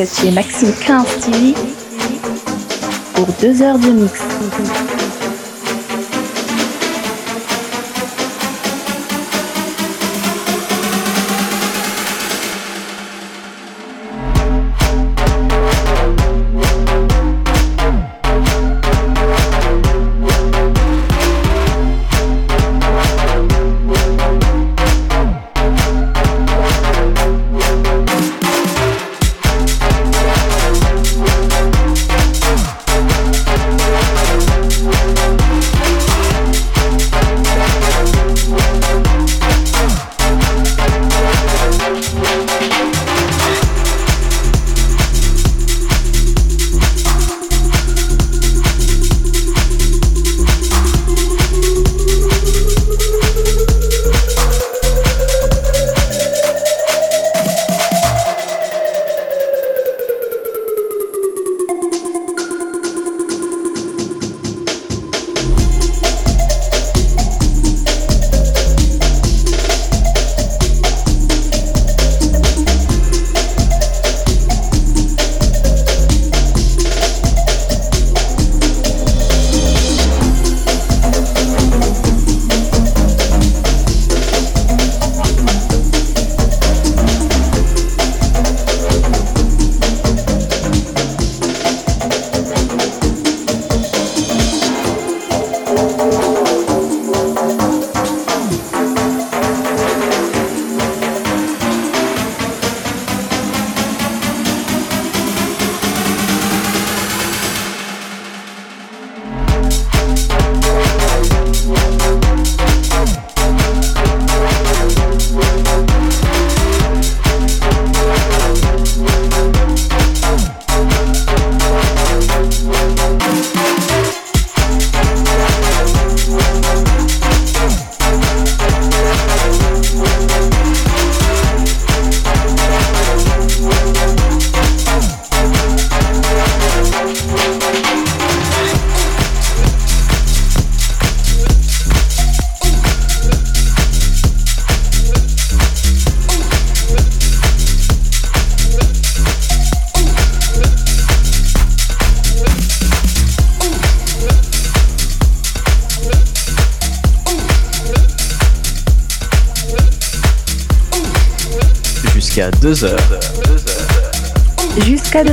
Êtes chez Maxime 15 TV pour deux heures de mix.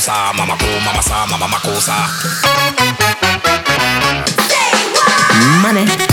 mama makusa mama ko mama sa mama makusa Money.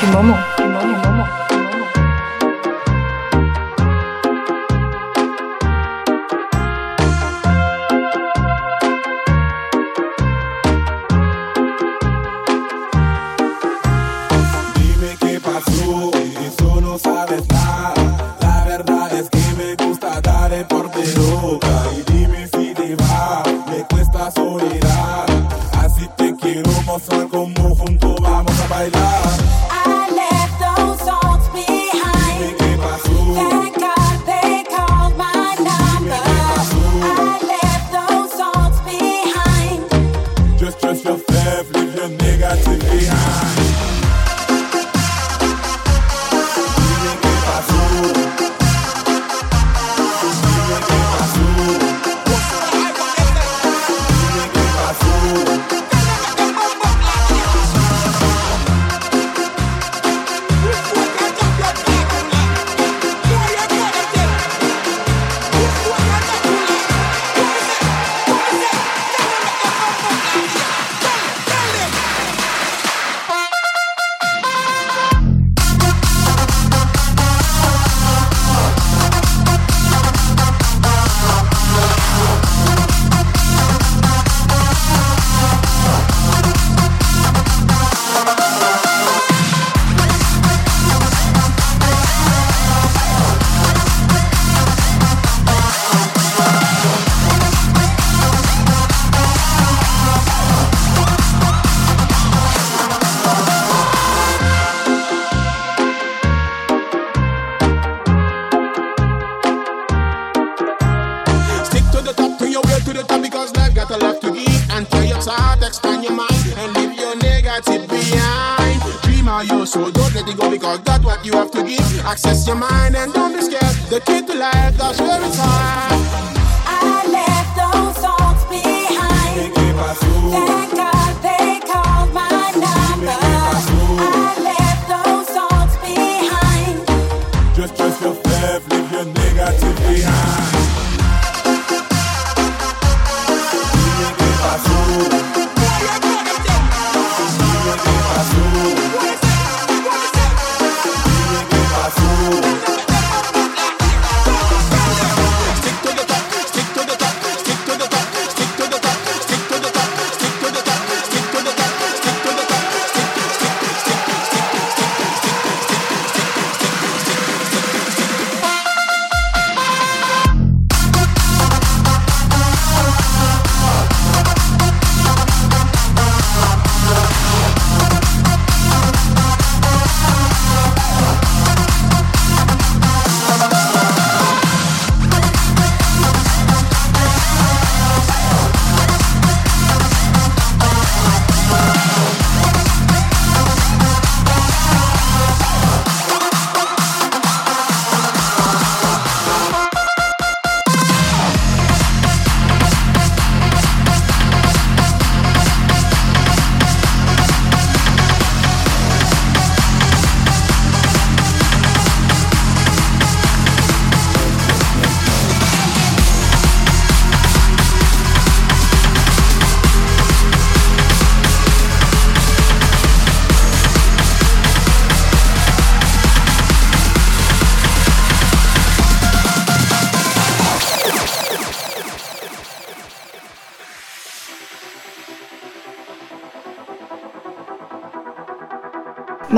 Du. love to give. Access your mind and don't be scared. The key to life, that's where it's at. I left those thoughts behind. They gave my food.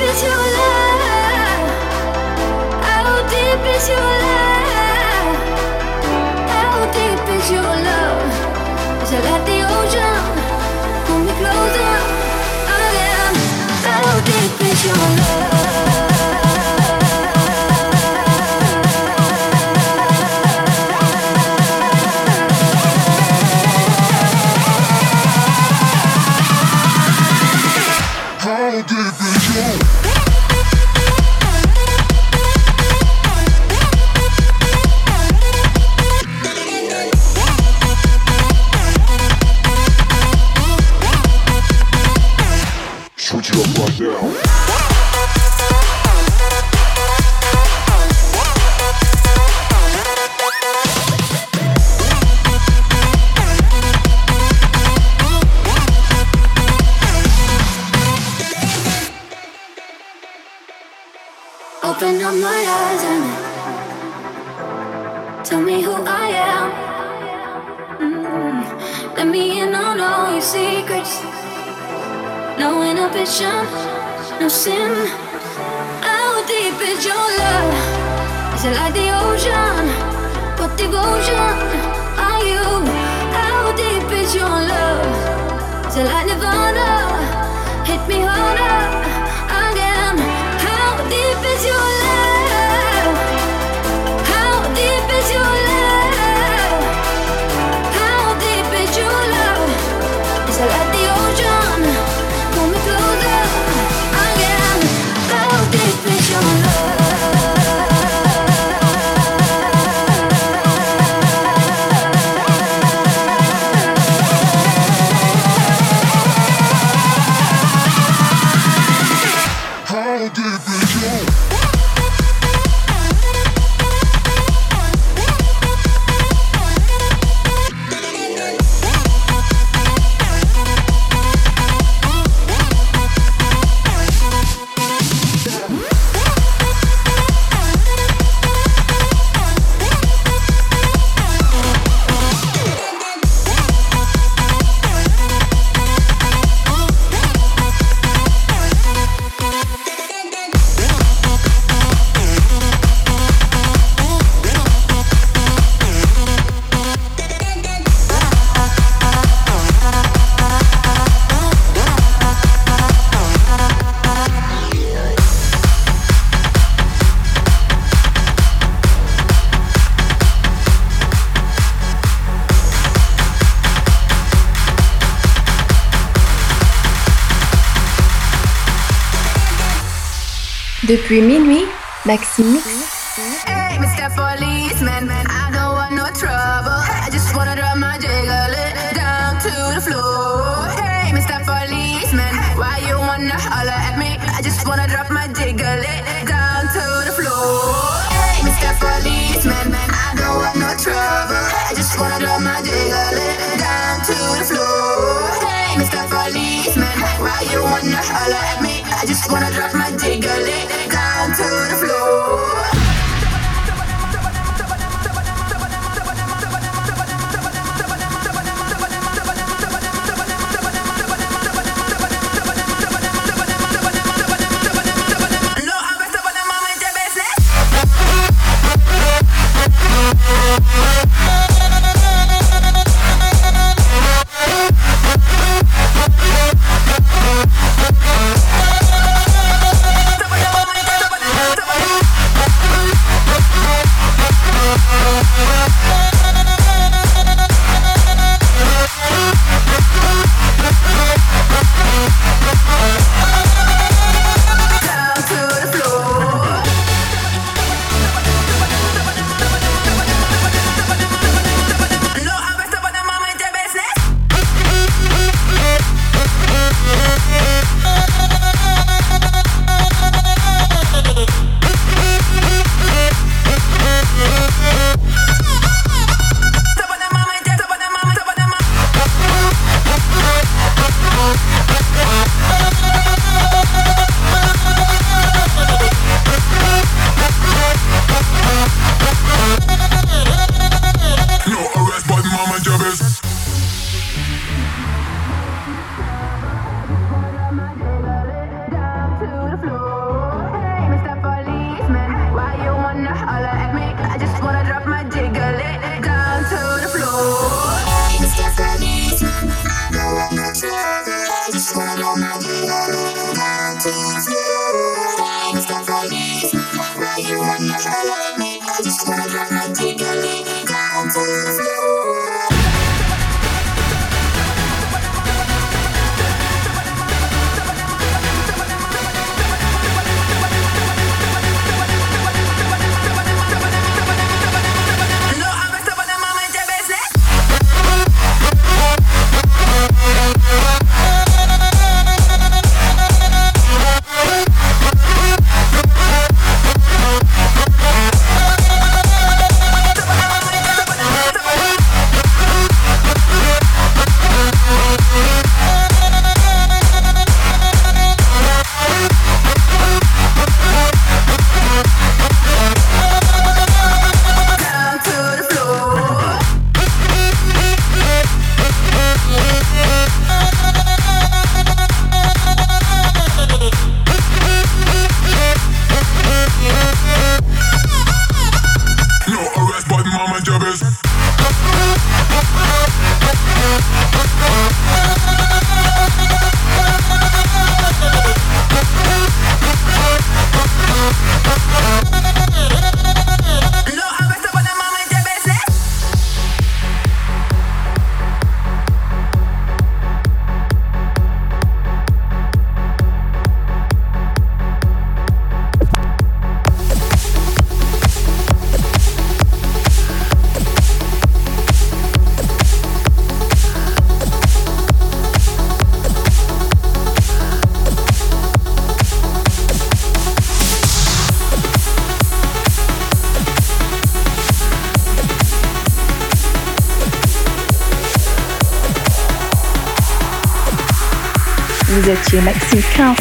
Is your love? How deep is your love? How deep is your like the ocean? Pull me closer oh, again. How deep is your love? Is it like the ocean? What devotion are you? How deep is your love? Is it like Nirvana? Hit me harder again. How deep is your love? Depuis minuit, Maxime. Chez Maxime Crains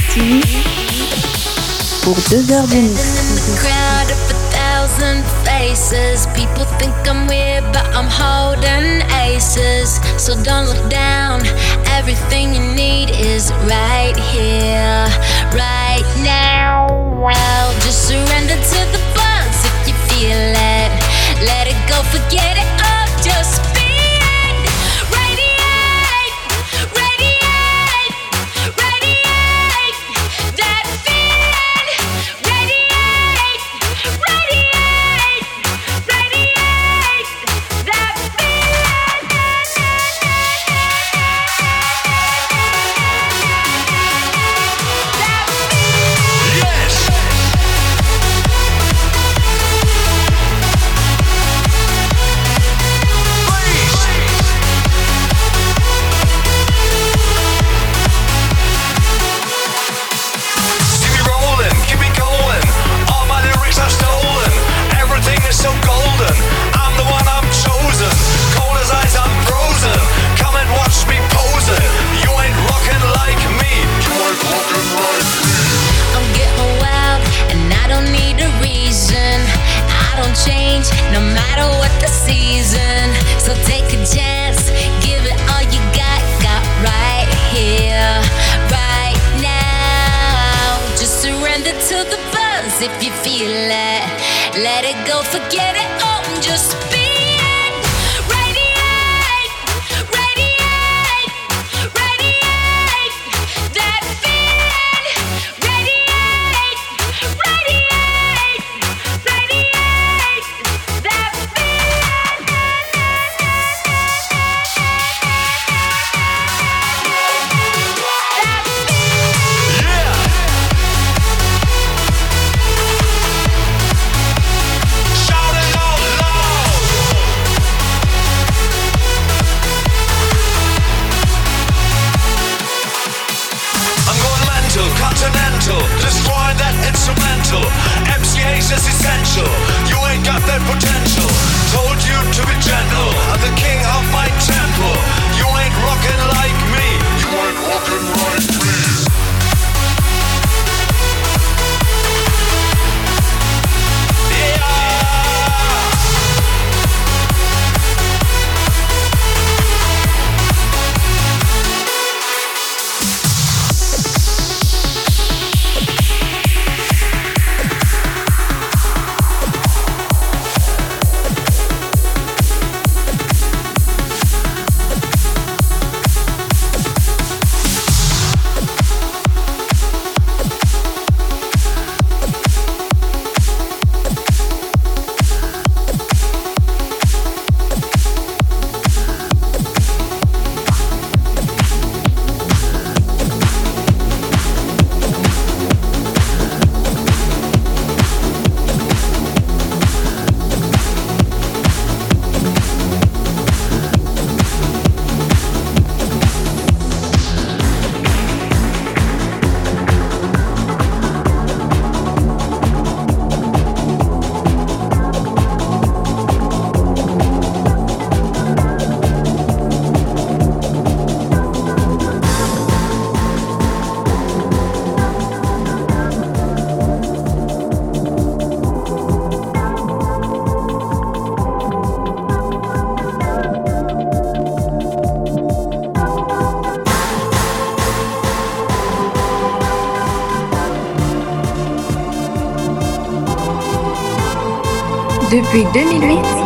Depuis 2008,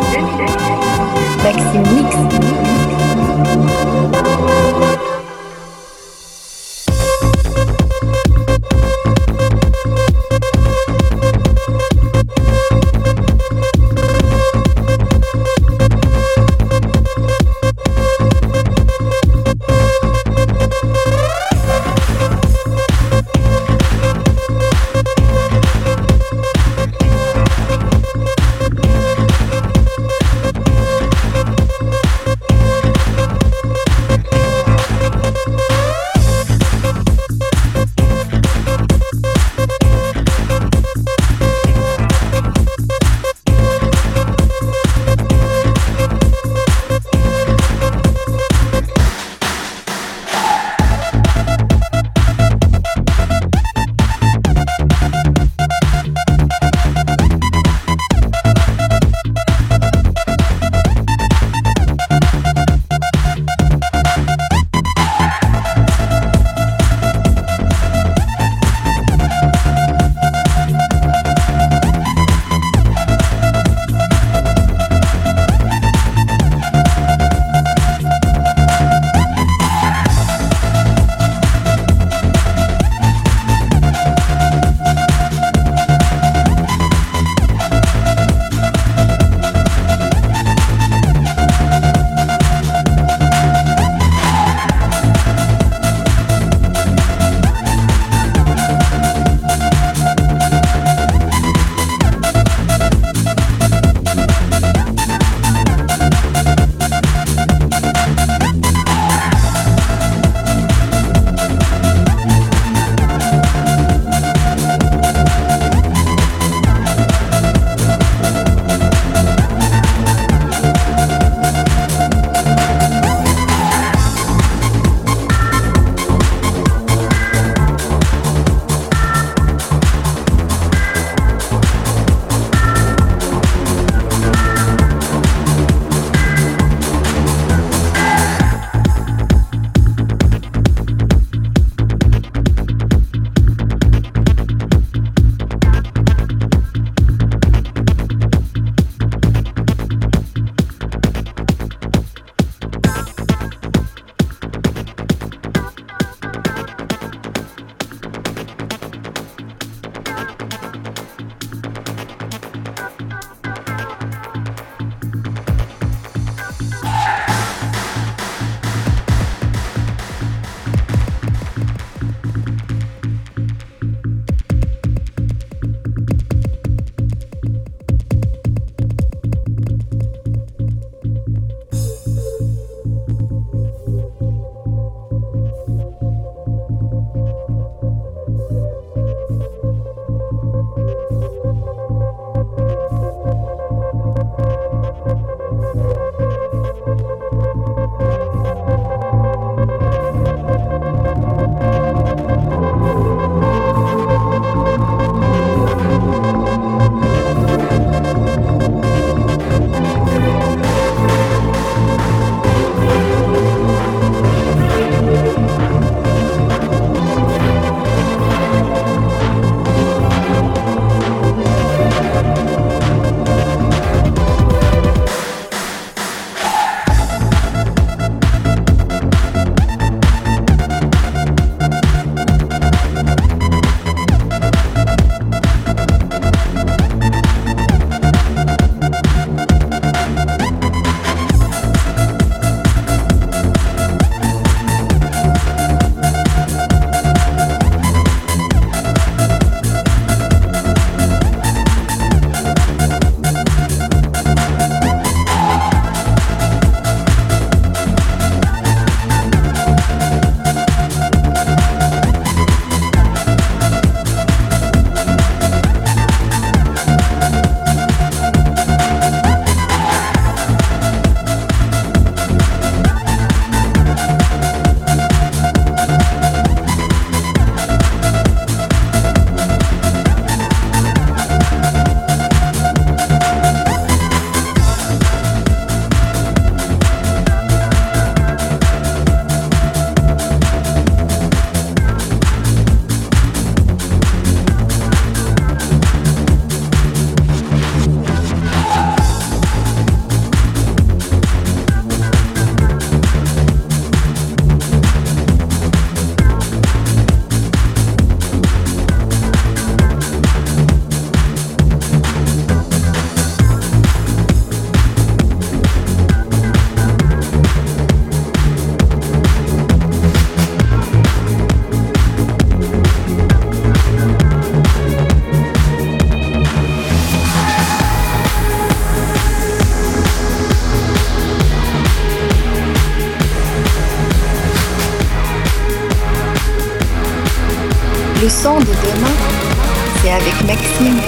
avec Maxime.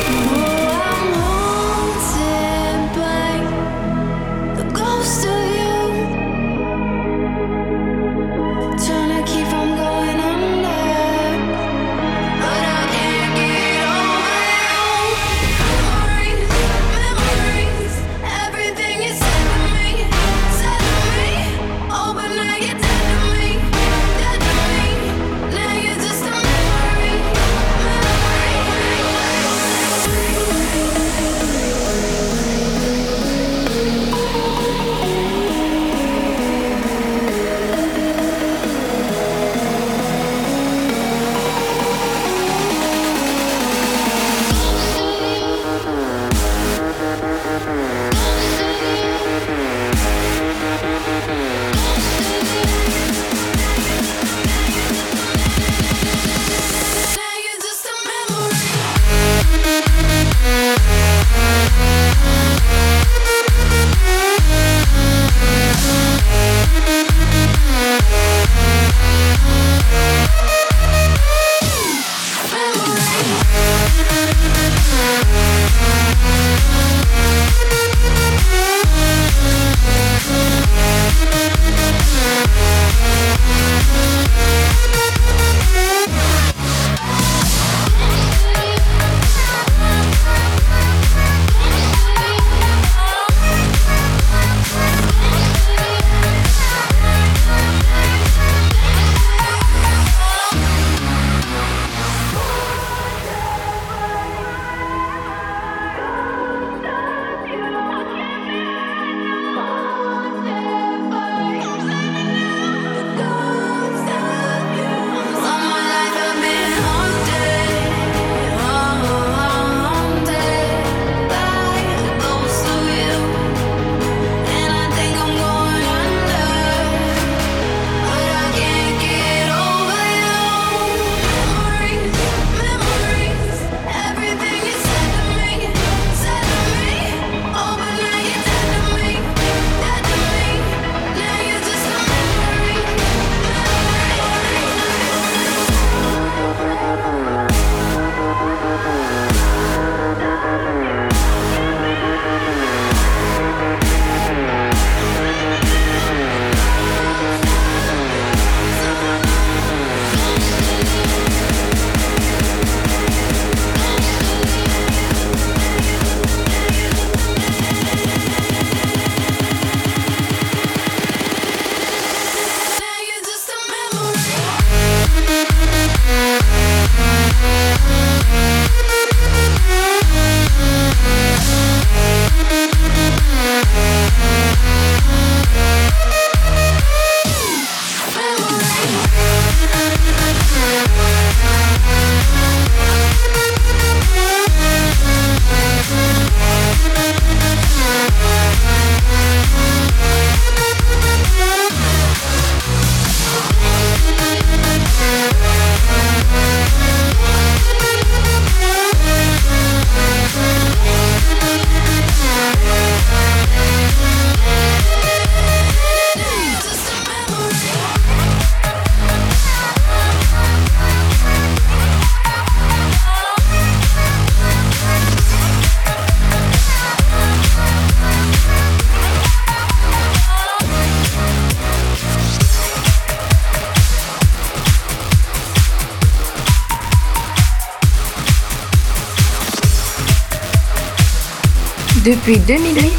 Depuis 2008,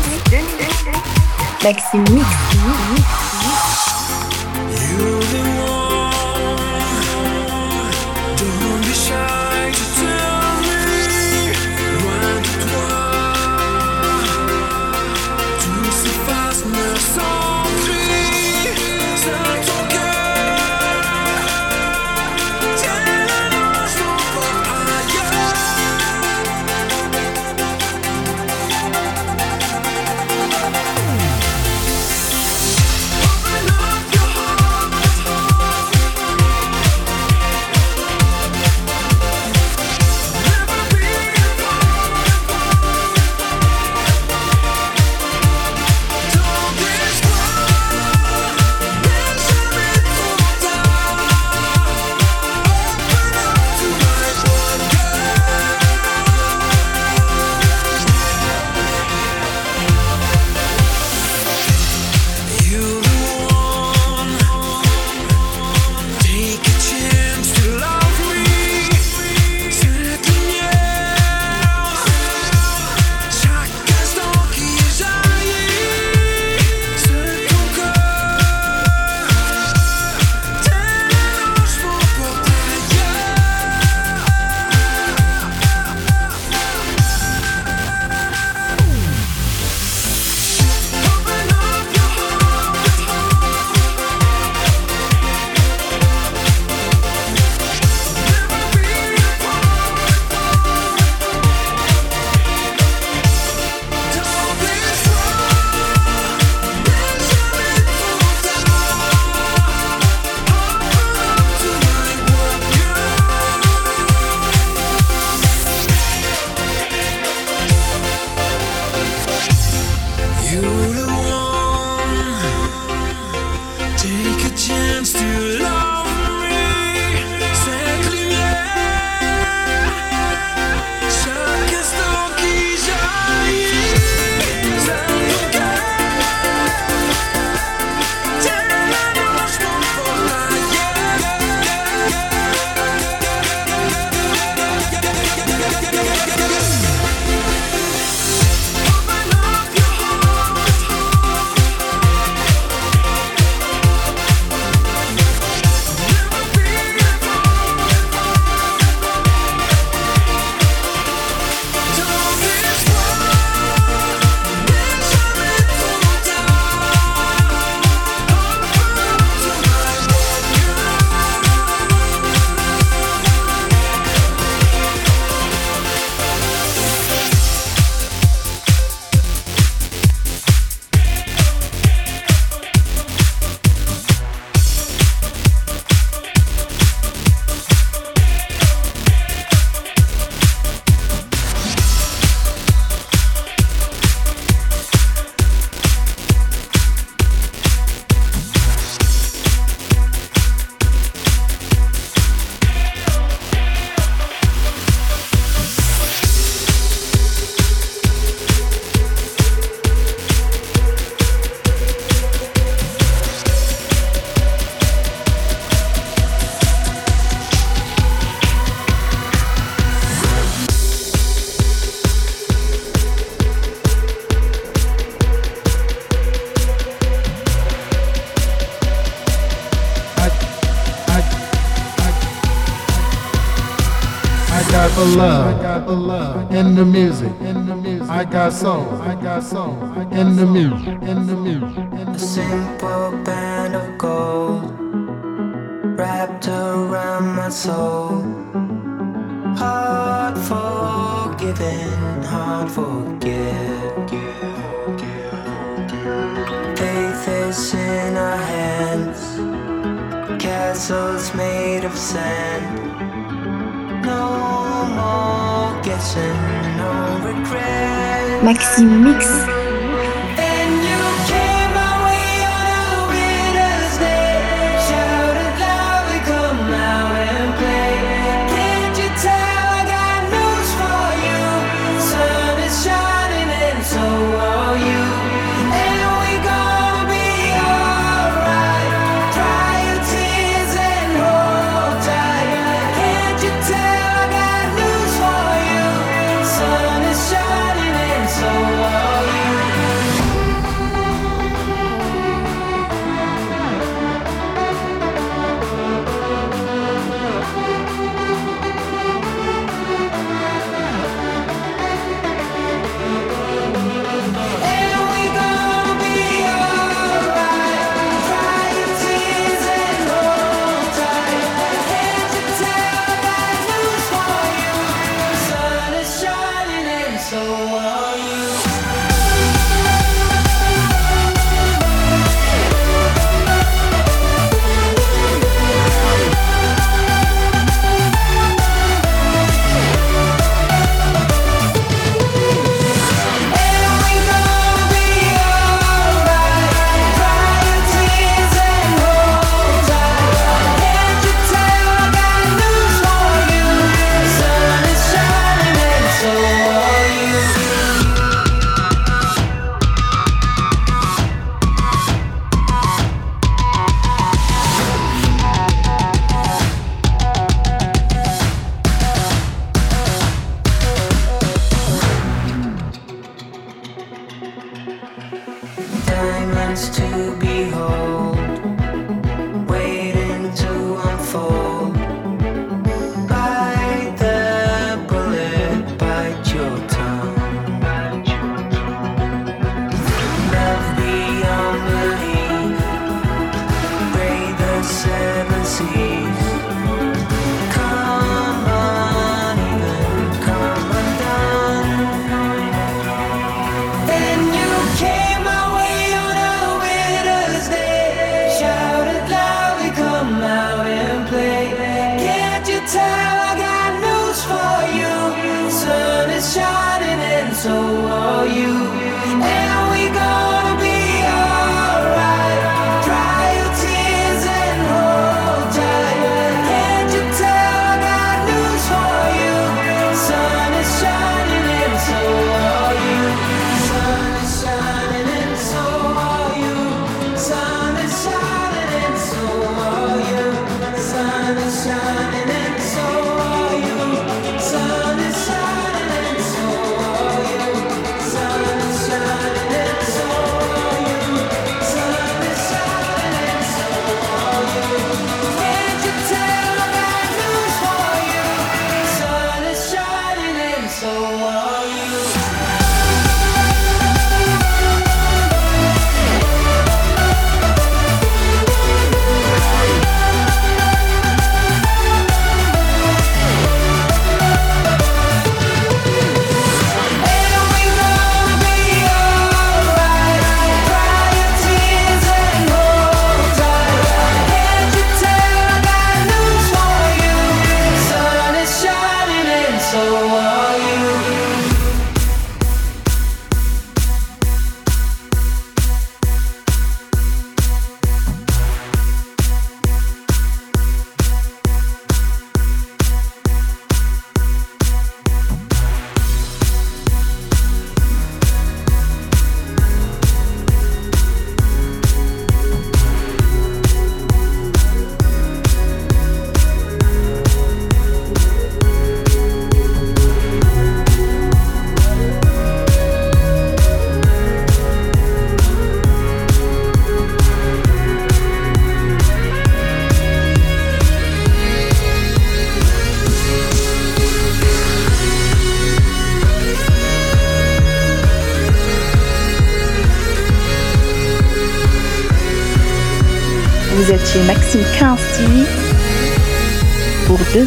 Maxime got soul, I got soul in the music, I got soul in the music. A simple band of gold wrapped around my soul. Hard forgiven, hard forget. Faith is in our hands, castles made of sand. Maxime Mix.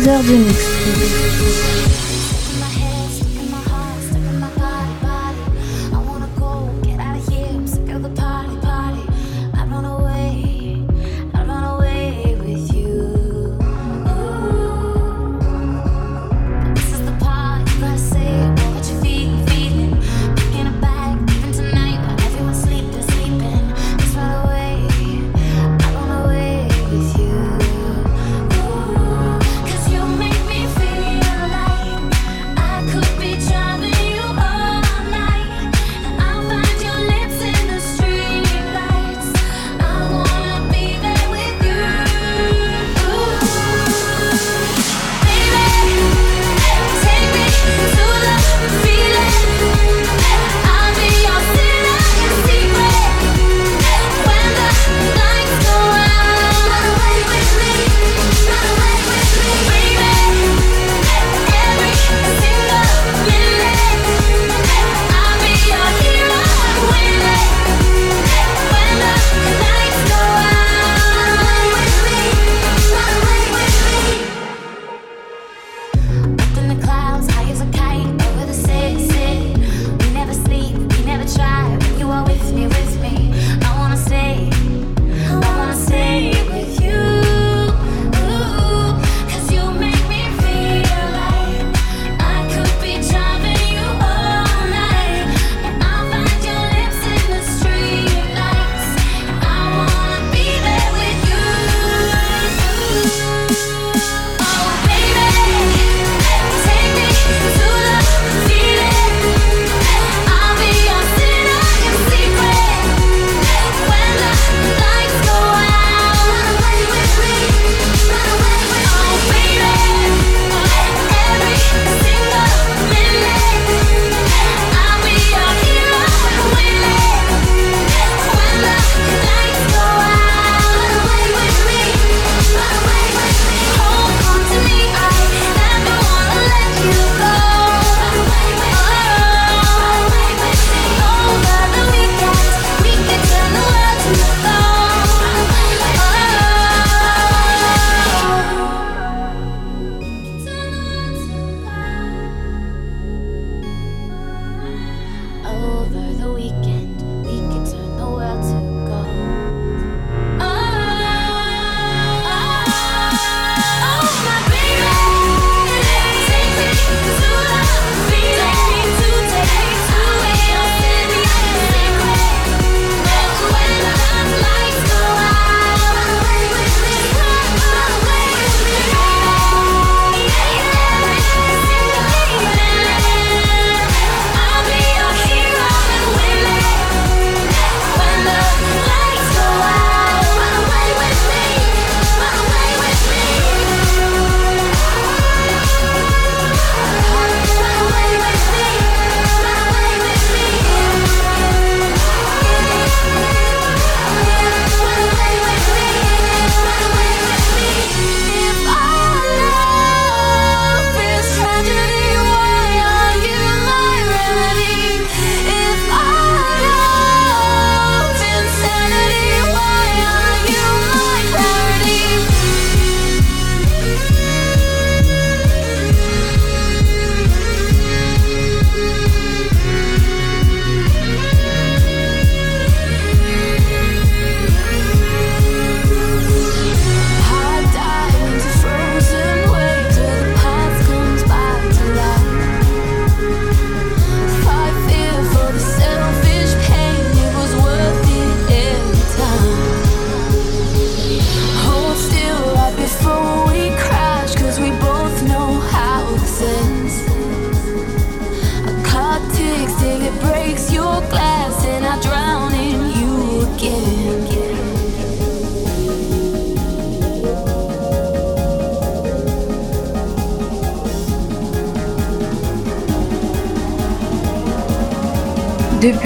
Heures de mix.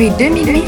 Depuis 2008,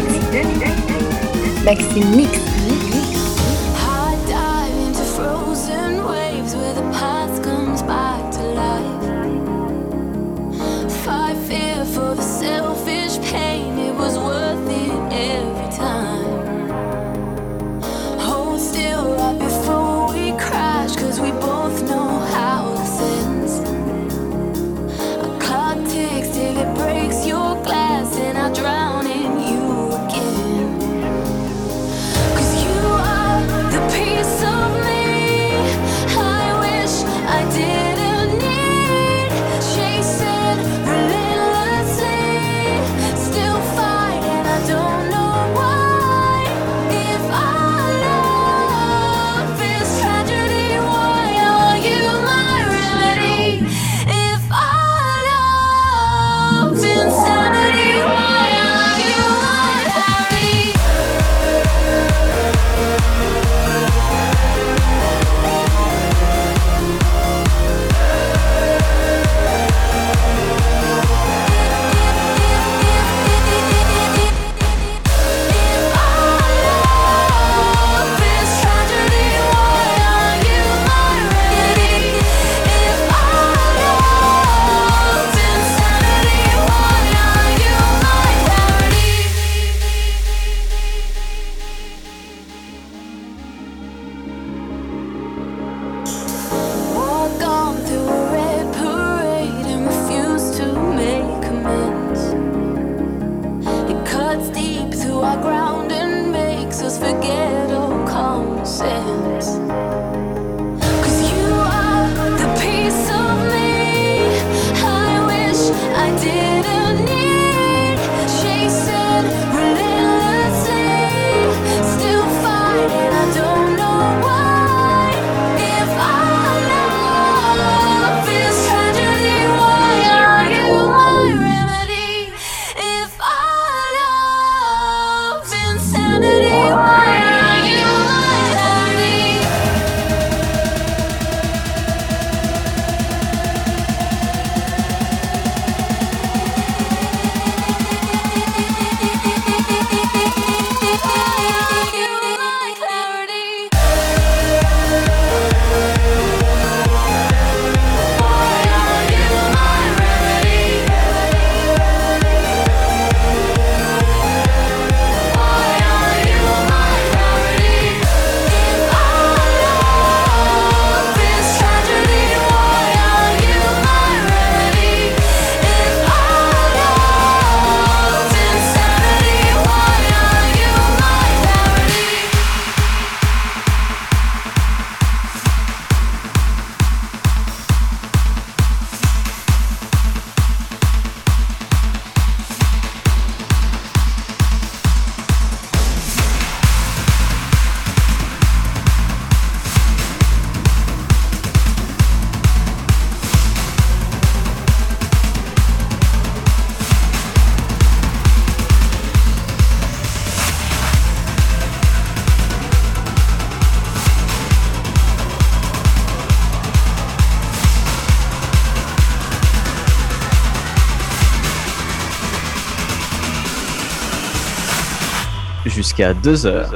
jusqu'à 2 heures.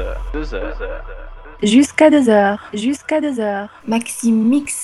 Jusqu'à 2 heures. Jusqu'à 2 heures. Maxime Mix.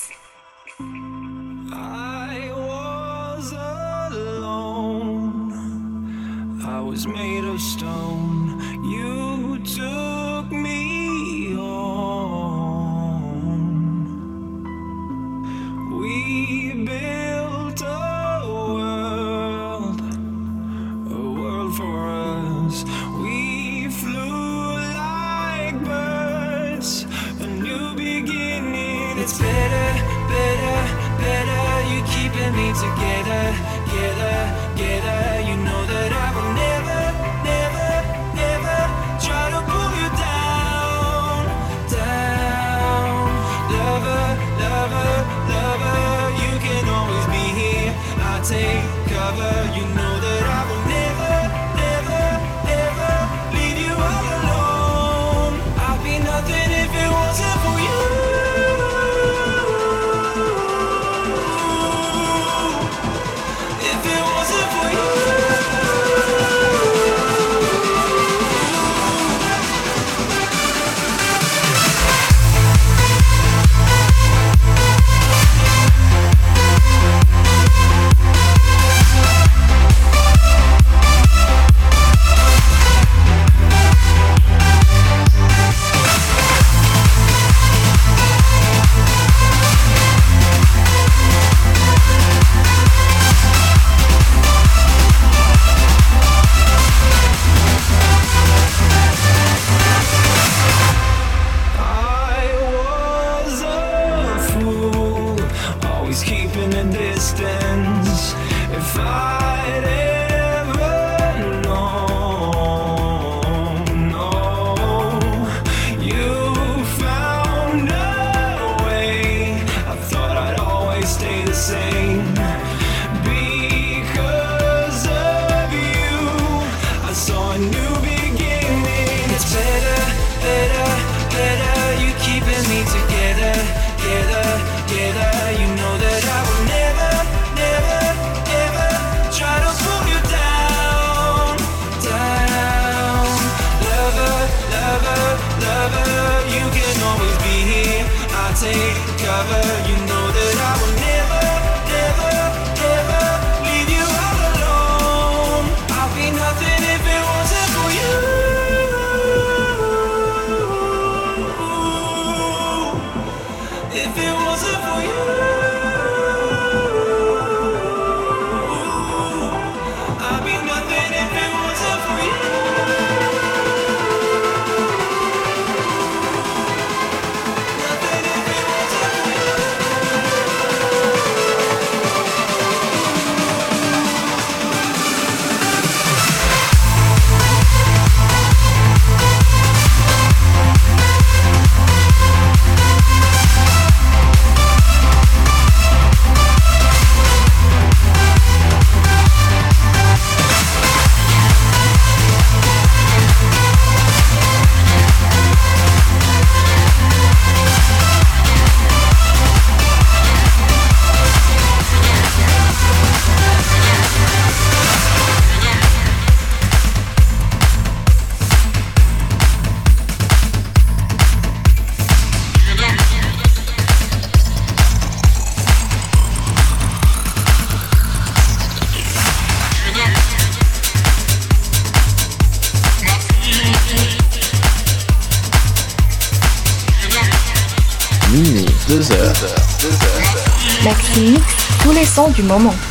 du moment.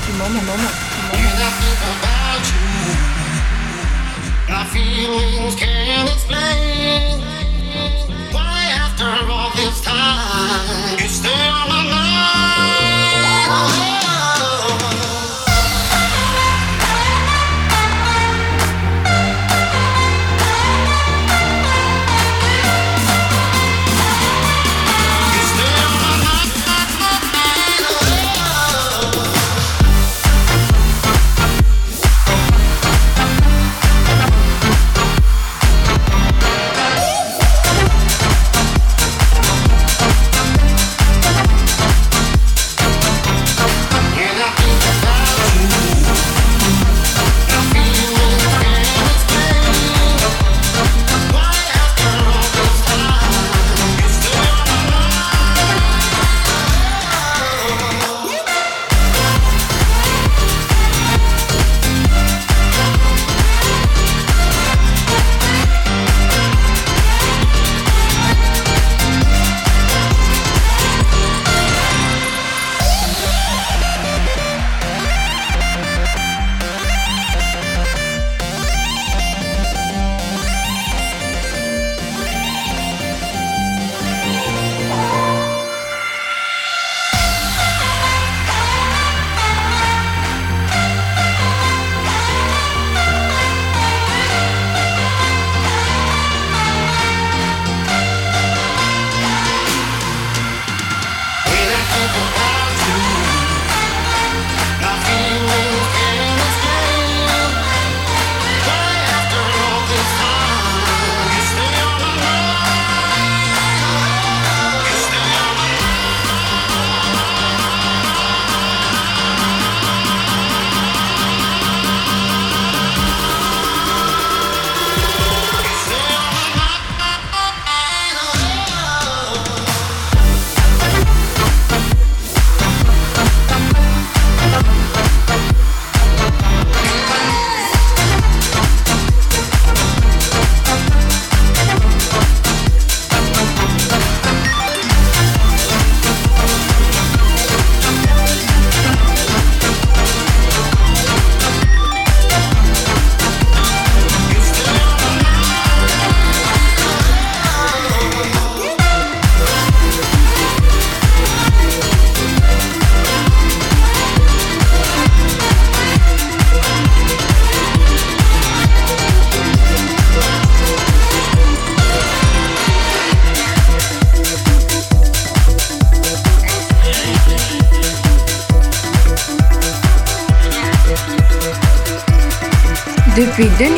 Depuis 2008,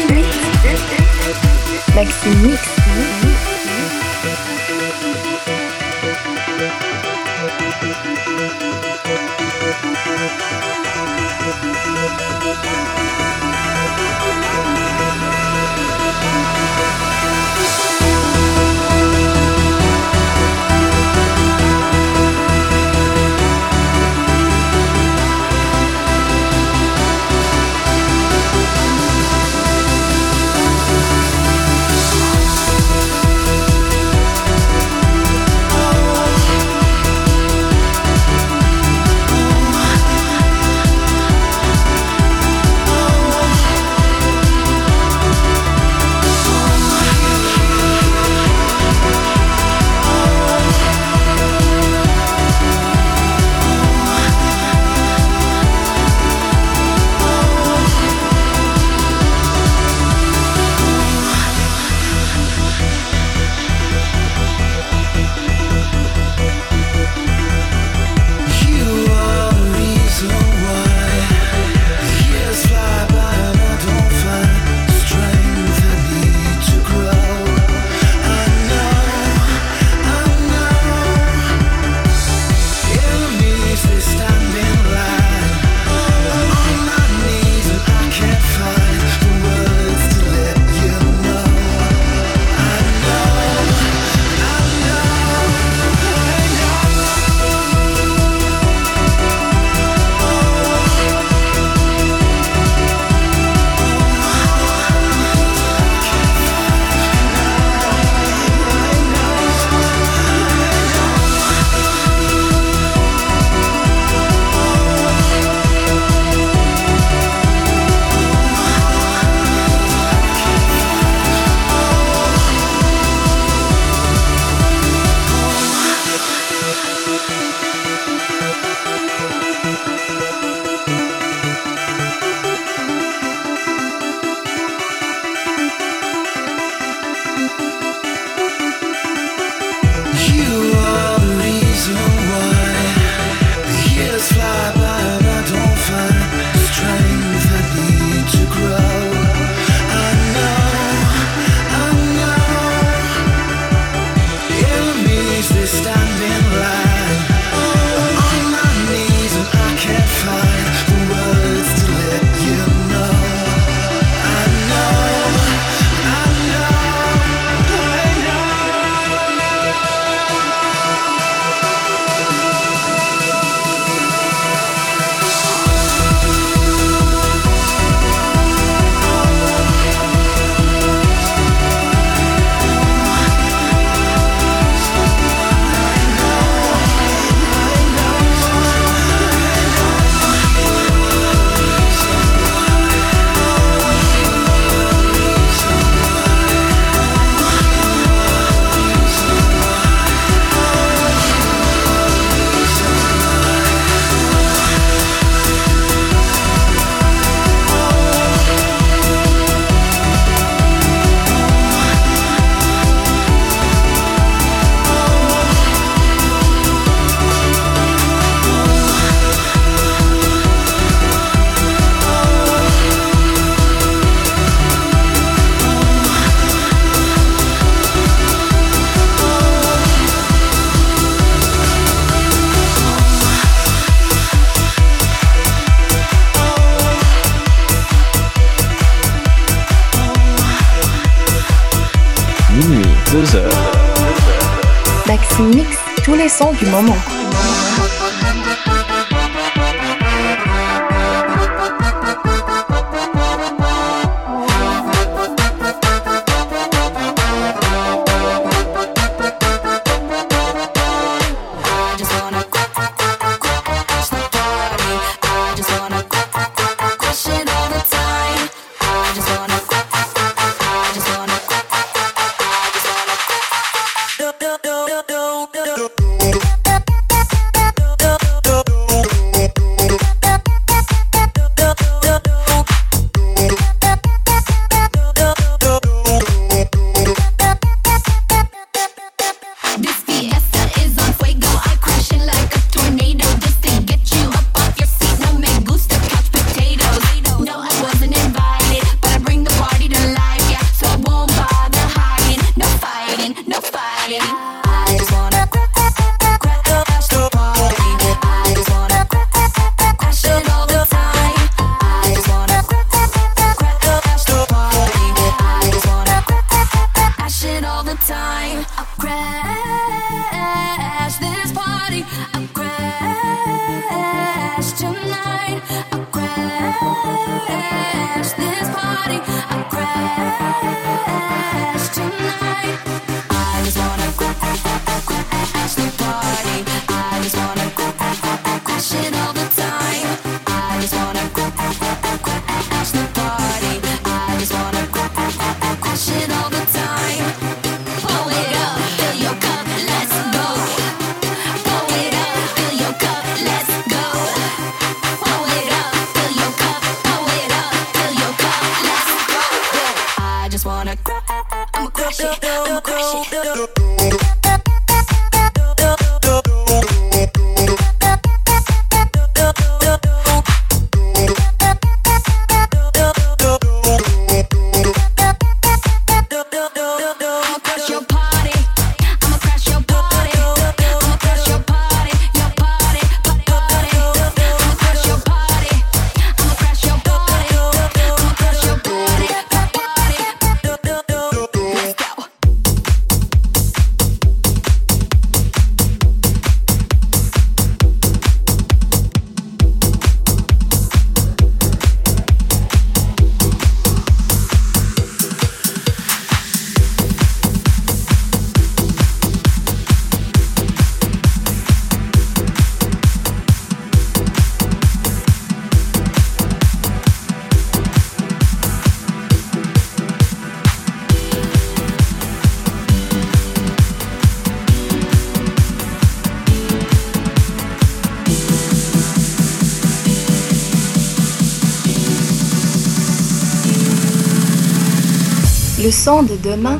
de demain,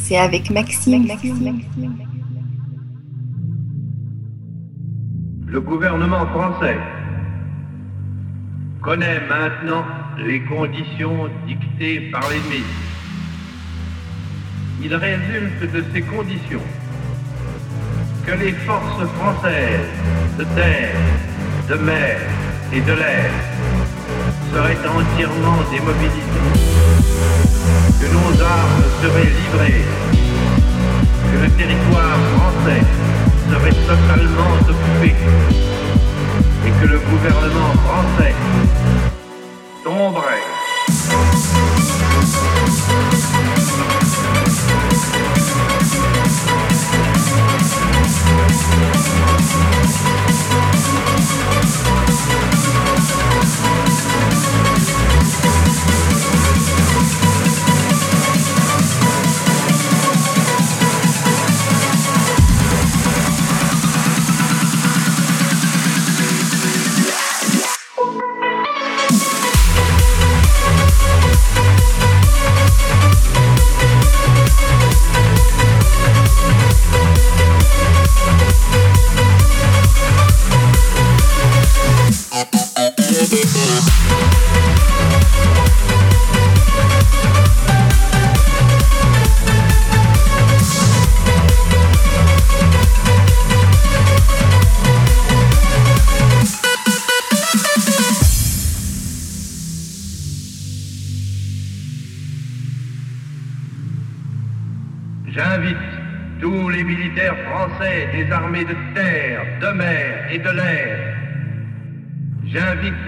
c'est avec Maxime. Le gouvernement français connaît maintenant les conditions dictées par l'ennemi. Il résulte de ces conditions que les forces françaises de terre, de mer et de l'air seraient entièrement démobilisées, que nos armes seraient livrées, que le territoire français serait totalement occupé et que le gouvernement français tomberait.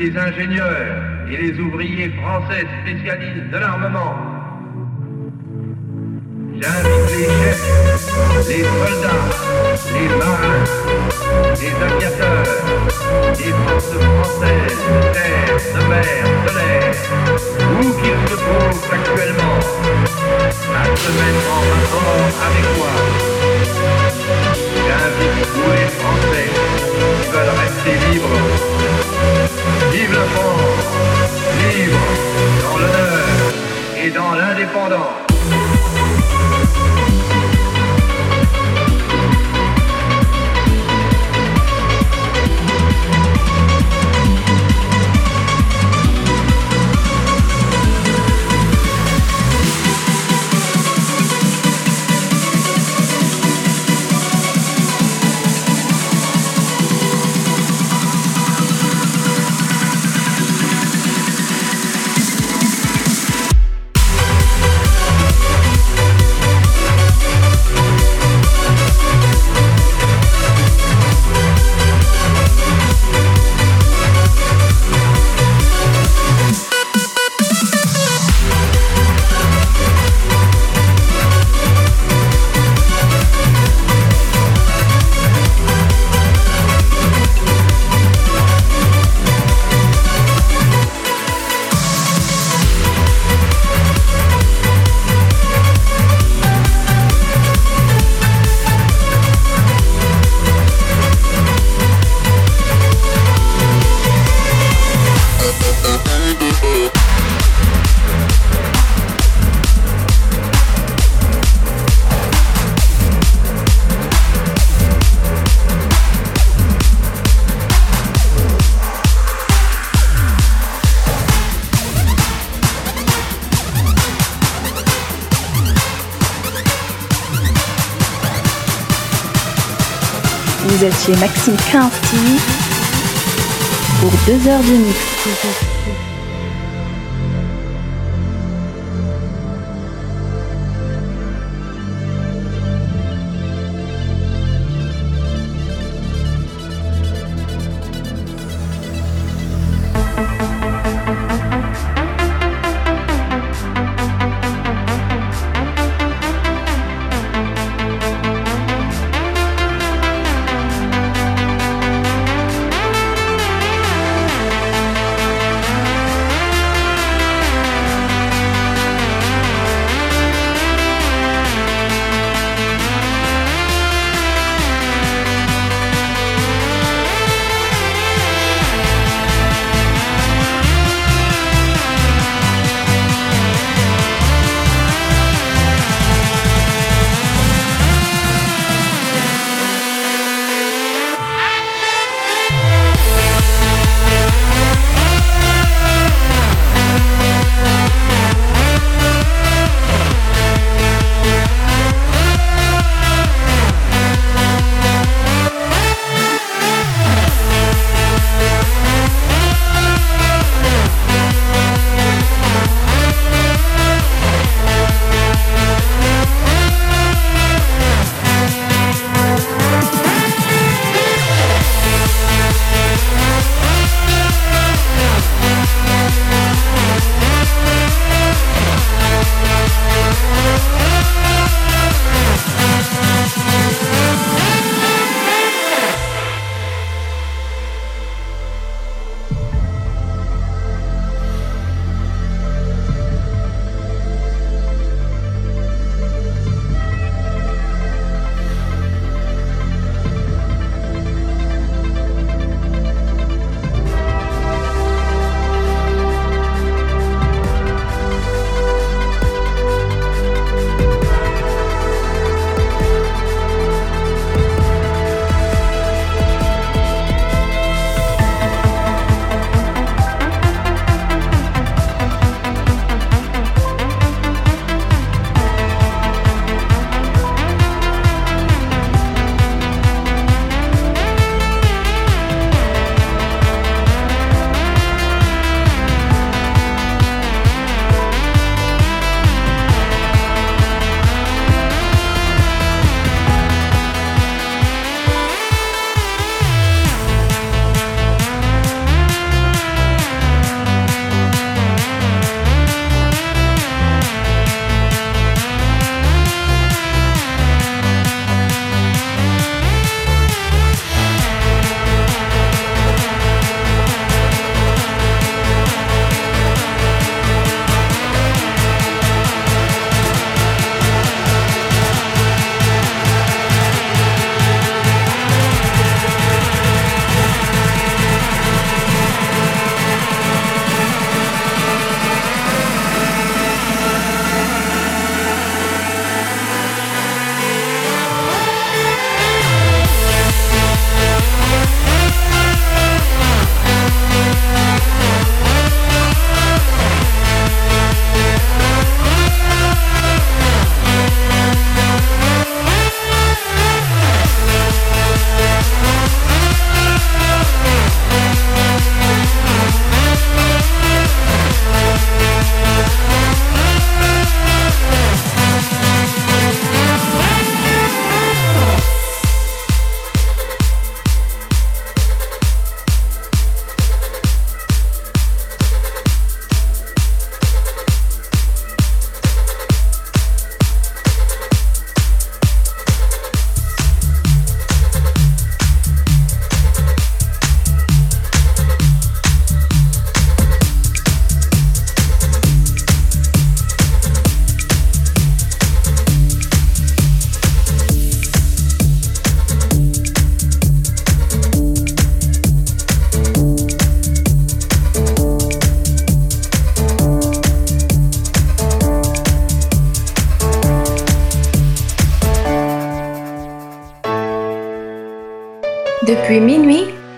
Les ingénieurs et les ouvriers français spécialistes de l'armement. J'invite les chefs, les soldats, les marins, les aviateurs, les forces françaises de terre, de mer, de l'air, où qu'ils se trouvent actuellement, à se mettre en rapport avec moi. J'invite tous les Français qui veulent rester libres. France, libre dans l'honneur et dans l'indépendance. Chez Maxime Kinski pour deux heures de mix.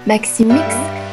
Maximix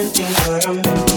tempting, but I'm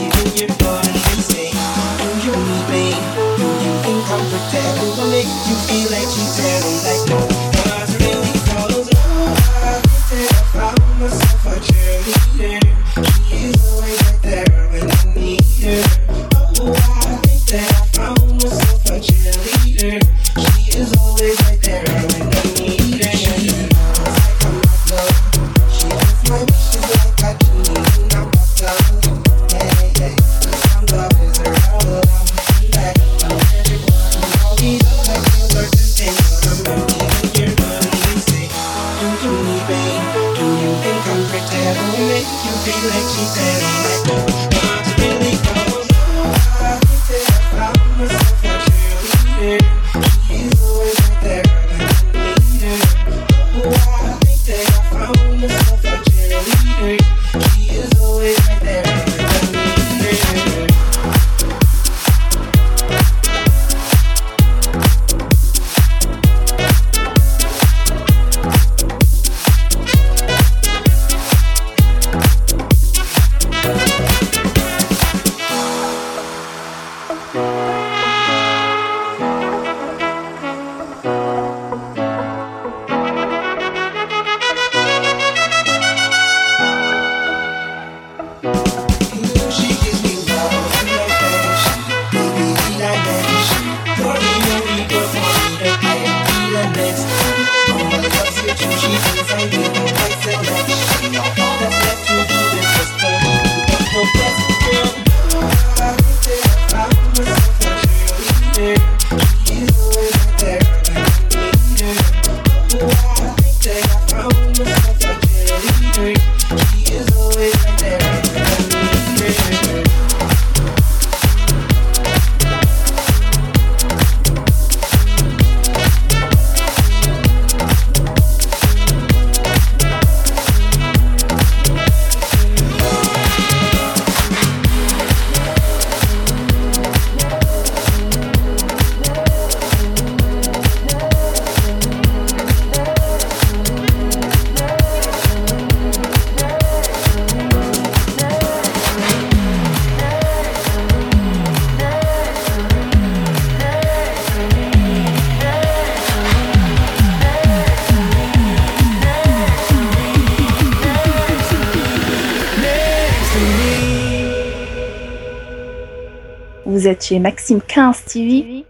chez Maxime 15 TV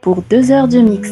pour deux heures de mix.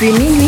Streaming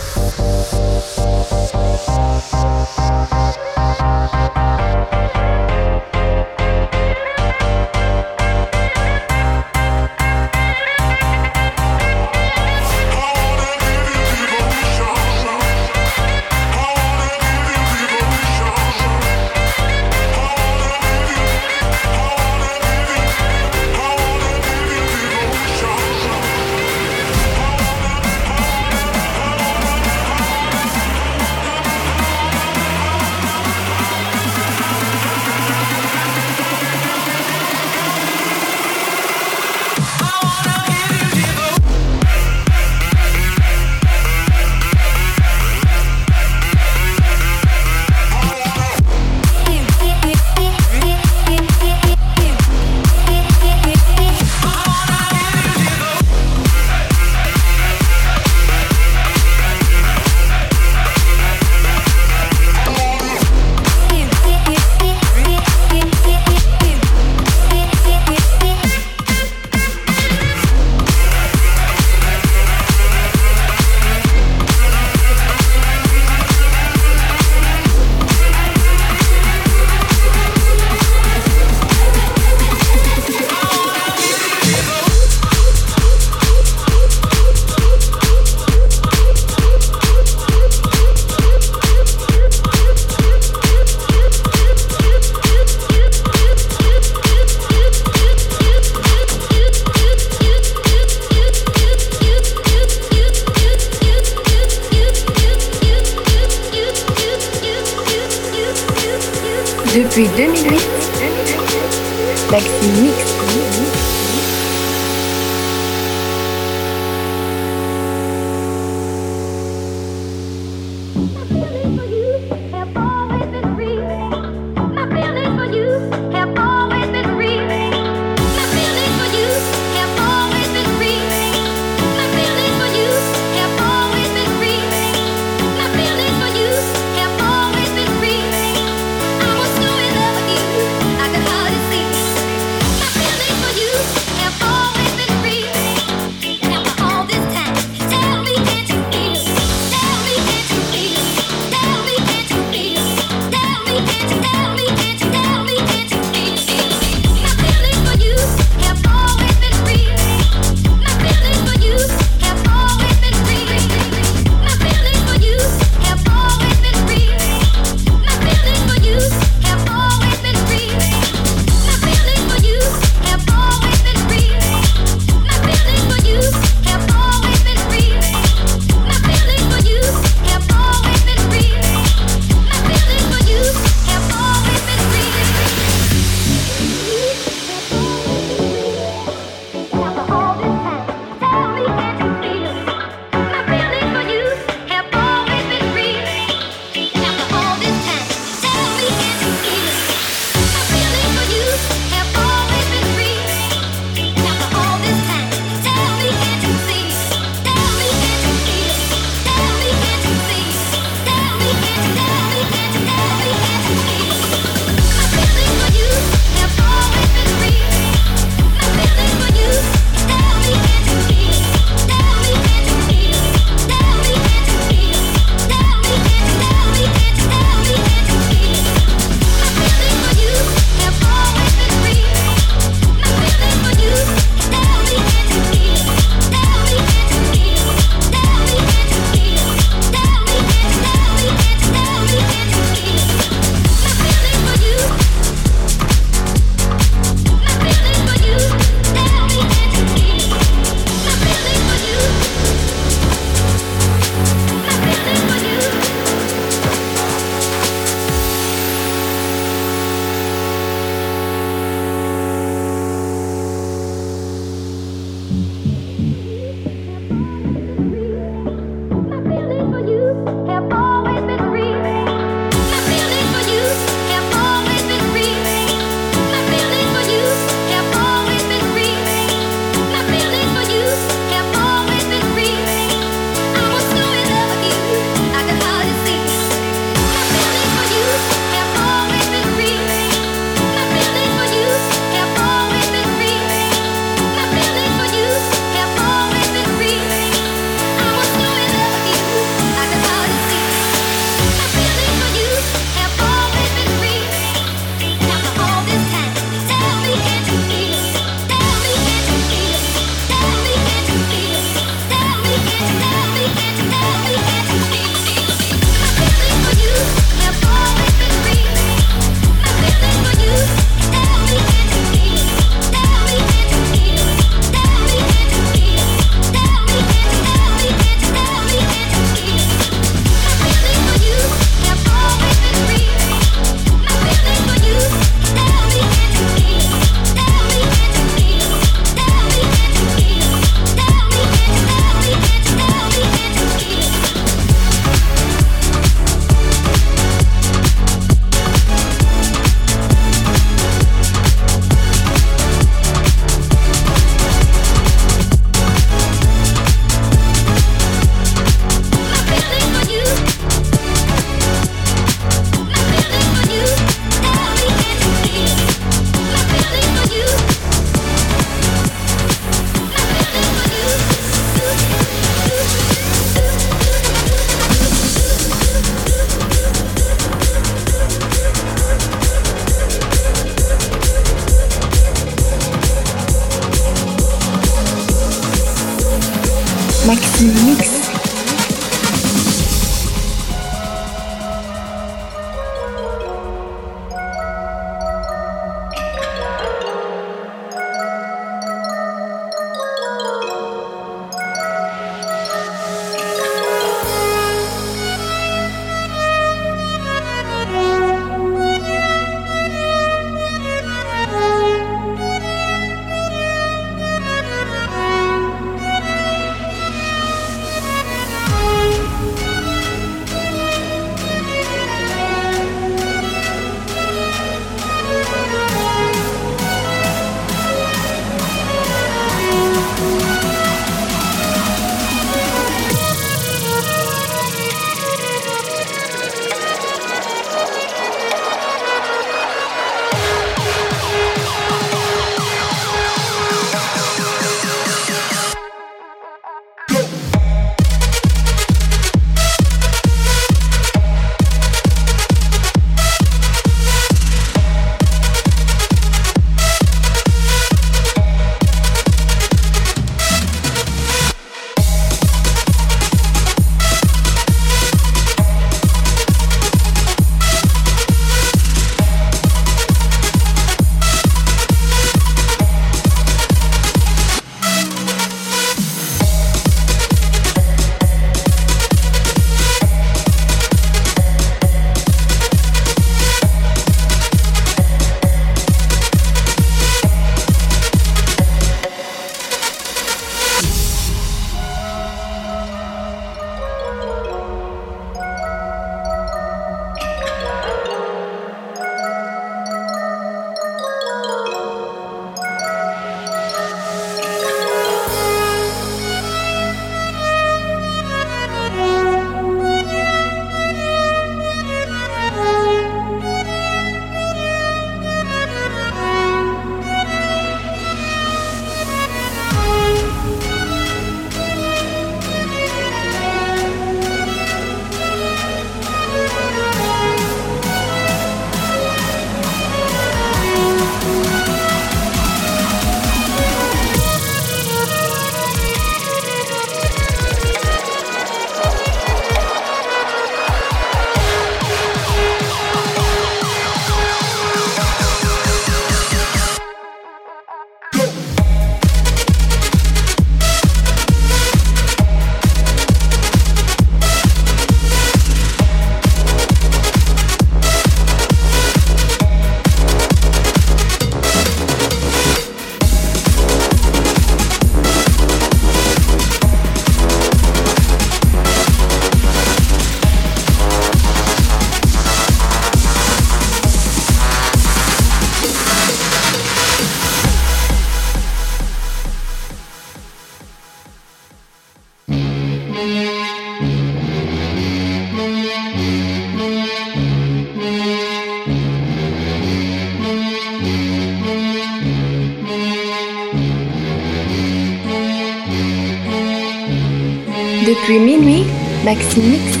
Maxime Mix.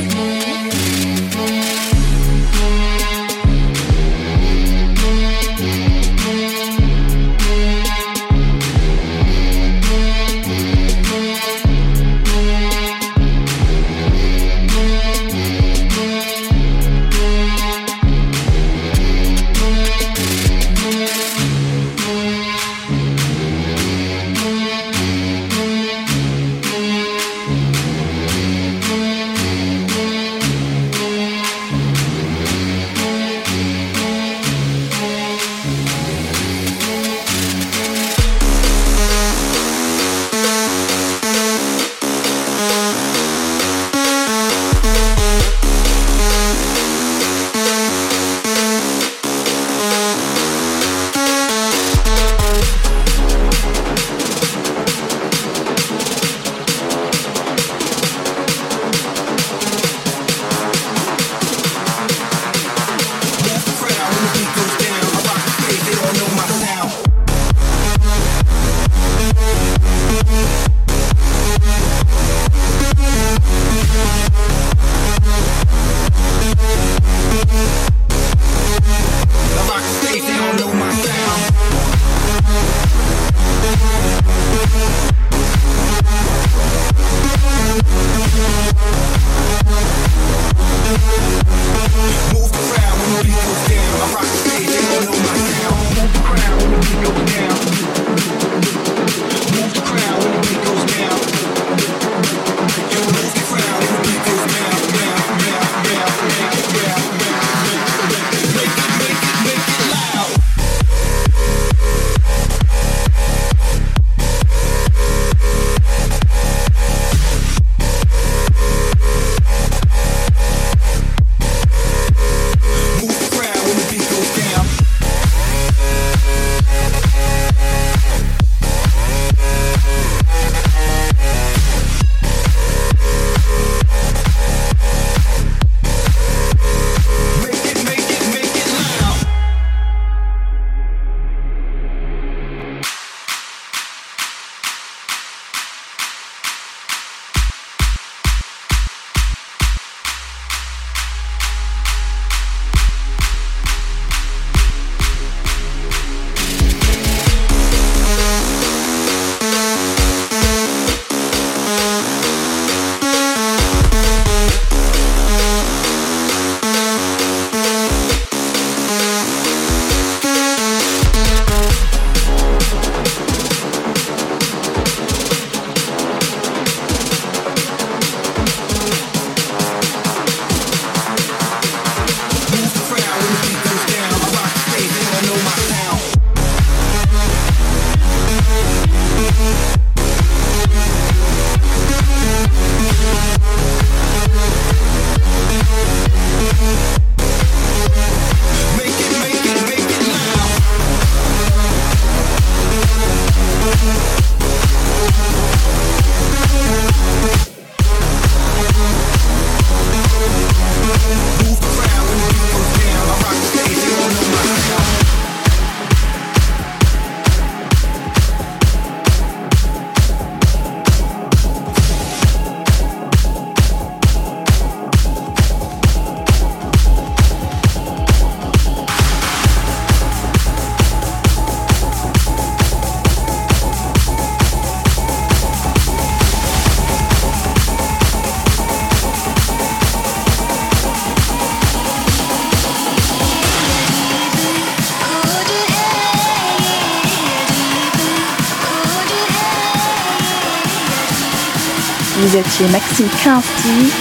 Vous êtes chez Maxime Kinsti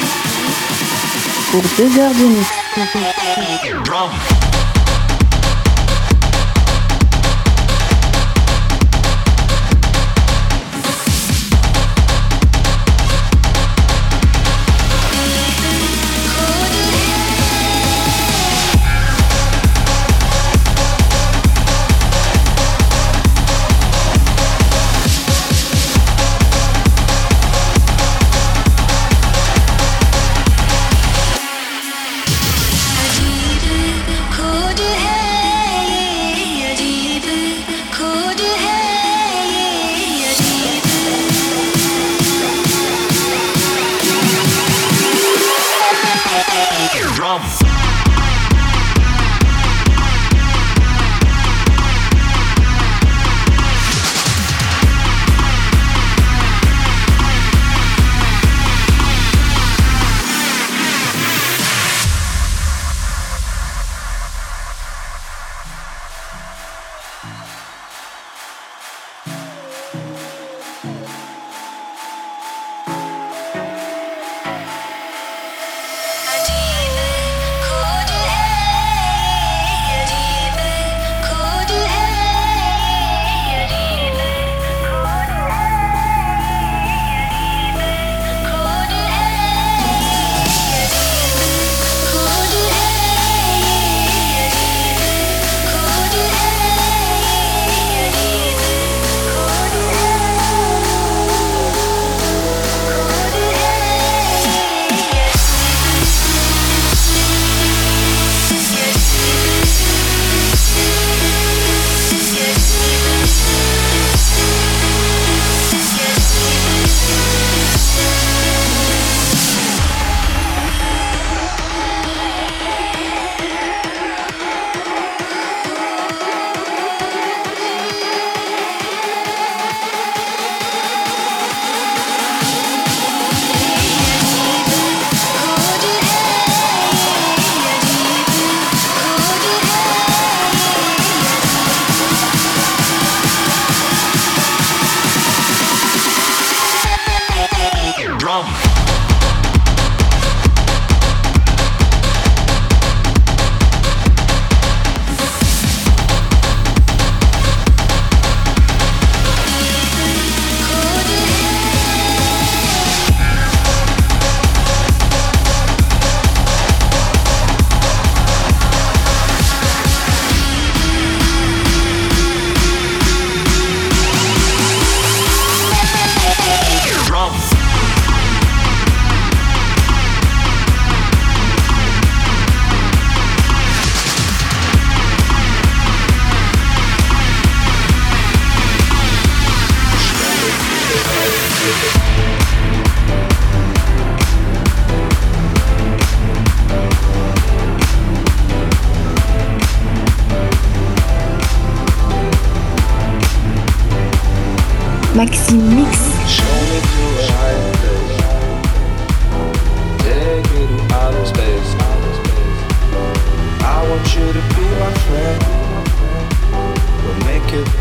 pour 2 heures de.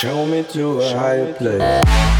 Show me to a higher place.